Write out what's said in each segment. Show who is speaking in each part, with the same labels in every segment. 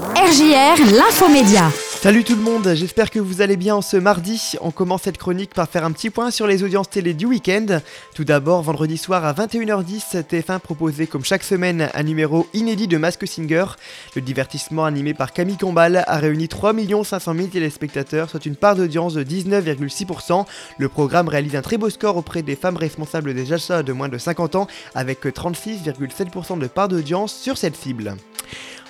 Speaker 1: RJR, l'infomédia.
Speaker 2: Salut tout le monde, j'espère que vous allez bien ce mardi. On commence cette chronique par faire un petit point sur les audiences télé du week-end. Tout d'abord, vendredi soir à 21h10, TF1 proposait comme chaque semaine un numéro inédit de Mask Singer. Le divertissement animé par Camille Combal a réuni 3 500 000 téléspectateurs, soit une part d'audience de 19,6%. Le programme réalise un très beau score auprès des femmes responsables des achats de moins de 50 ans, avec 36,7% de part d'audience sur cette cible.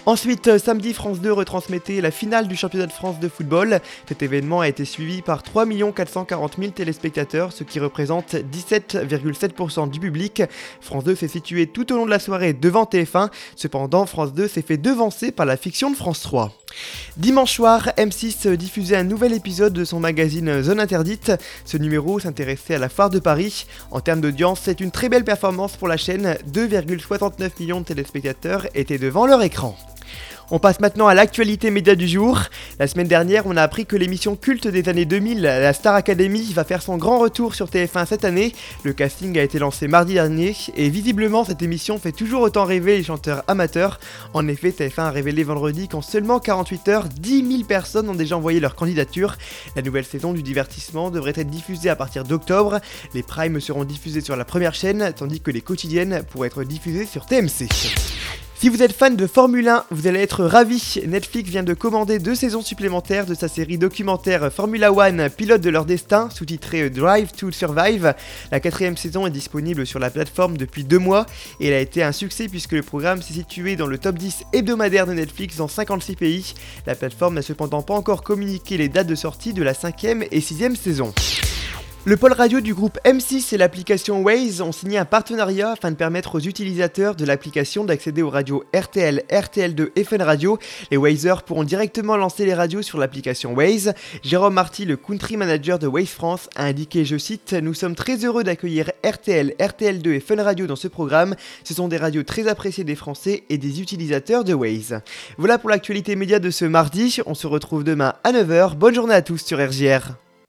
Speaker 2: Ensuite, euh, samedi, France 2 retransmettait la finale du championnat de France de football. Cet événement a été suivi par 3 440 000 téléspectateurs, ce qui représente 17,7% du public. France 2 s'est situé tout au long de la soirée devant TF1. Cependant, France 2 s'est fait devancer par la fiction de France 3. Dimanche soir, M6 diffusait un nouvel épisode de son magazine Zone Interdite. Ce numéro s'intéressait à la foire de Paris. En termes d'audience, c'est une très belle performance pour la chaîne. 2,69 millions de téléspectateurs étaient devant leur écran. On passe maintenant à l'actualité média du jour. La semaine dernière, on a appris que l'émission culte des années 2000, la Star Academy, va faire son grand retour sur TF1 cette année. Le casting a été lancé mardi dernier et visiblement cette émission fait toujours autant rêver les chanteurs amateurs. En effet, TF1 a révélé vendredi qu'en seulement 48 heures, 10 000 personnes ont déjà envoyé leur candidature. La nouvelle saison du divertissement devrait être diffusée à partir d'octobre. Les primes seront diffusés sur la première chaîne, tandis que les quotidiennes pourraient être diffusées sur TMC. Si vous êtes fan de Formule 1, vous allez être ravi. Netflix vient de commander deux saisons supplémentaires de sa série documentaire Formula One, pilote de leur destin, sous-titré Drive to Survive. La quatrième saison est disponible sur la plateforme depuis deux mois et elle a été un succès puisque le programme s'est situé dans le top 10 hebdomadaire de Netflix dans 56 pays. La plateforme n'a cependant pas encore communiqué les dates de sortie de la cinquième et sixième saison. Le pôle radio du groupe M6 et l'application Waze ont signé un partenariat afin de permettre aux utilisateurs de l'application d'accéder aux radios RTL, RTL2 et Fun Radio. Les Wazers pourront directement lancer les radios sur l'application Waze. Jérôme Marty, le country manager de Waze France, a indiqué, je cite, Nous sommes très heureux d'accueillir RTL, RTL2 et Fun Radio dans ce programme. Ce sont des radios très appréciées des Français et des utilisateurs de Waze. Voilà pour l'actualité média de ce mardi. On se retrouve demain à 9h. Bonne journée à tous sur RGR.